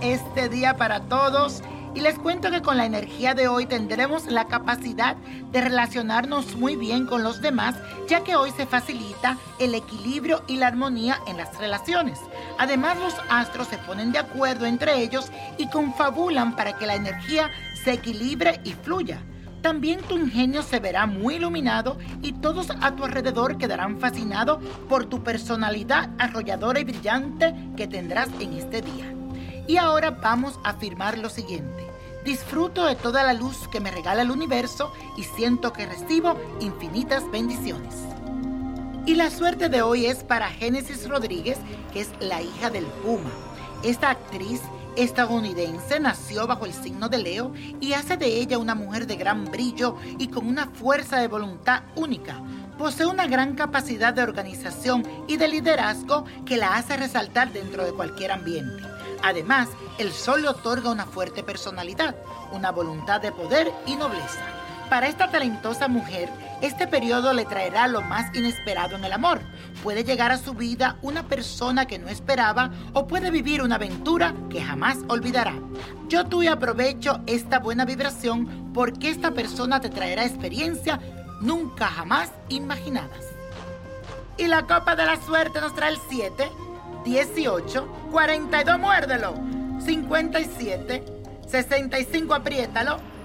este día para todos. Y les cuento que con la energía de hoy tendremos la capacidad de relacionarnos muy bien con los demás, ya que hoy se facilita el equilibrio y la armonía en las relaciones. Además, los astros se ponen de acuerdo entre ellos y confabulan para que la energía se equilibre y fluya. También tu ingenio se verá muy iluminado y todos a tu alrededor quedarán fascinados por tu personalidad arrolladora y brillante que tendrás en este día. Y ahora vamos a afirmar lo siguiente. Disfruto de toda la luz que me regala el universo y siento que recibo infinitas bendiciones. Y la suerte de hoy es para Génesis Rodríguez, que es la hija del Puma. Esta actriz estadounidense nació bajo el signo de Leo y hace de ella una mujer de gran brillo y con una fuerza de voluntad única. Posee una gran capacidad de organización y de liderazgo que la hace resaltar dentro de cualquier ambiente. Además, el sol le otorga una fuerte personalidad, una voluntad de poder y nobleza. Para esta talentosa mujer, este periodo le traerá lo más inesperado en el amor. Puede llegar a su vida una persona que no esperaba o puede vivir una aventura que jamás olvidará. Yo tú y aprovecho esta buena vibración porque esta persona te traerá experiencia nunca jamás imaginadas. Y la copa de la suerte nos trae el 7, 18, 42, muérdelo, 57, 65, apriétalo,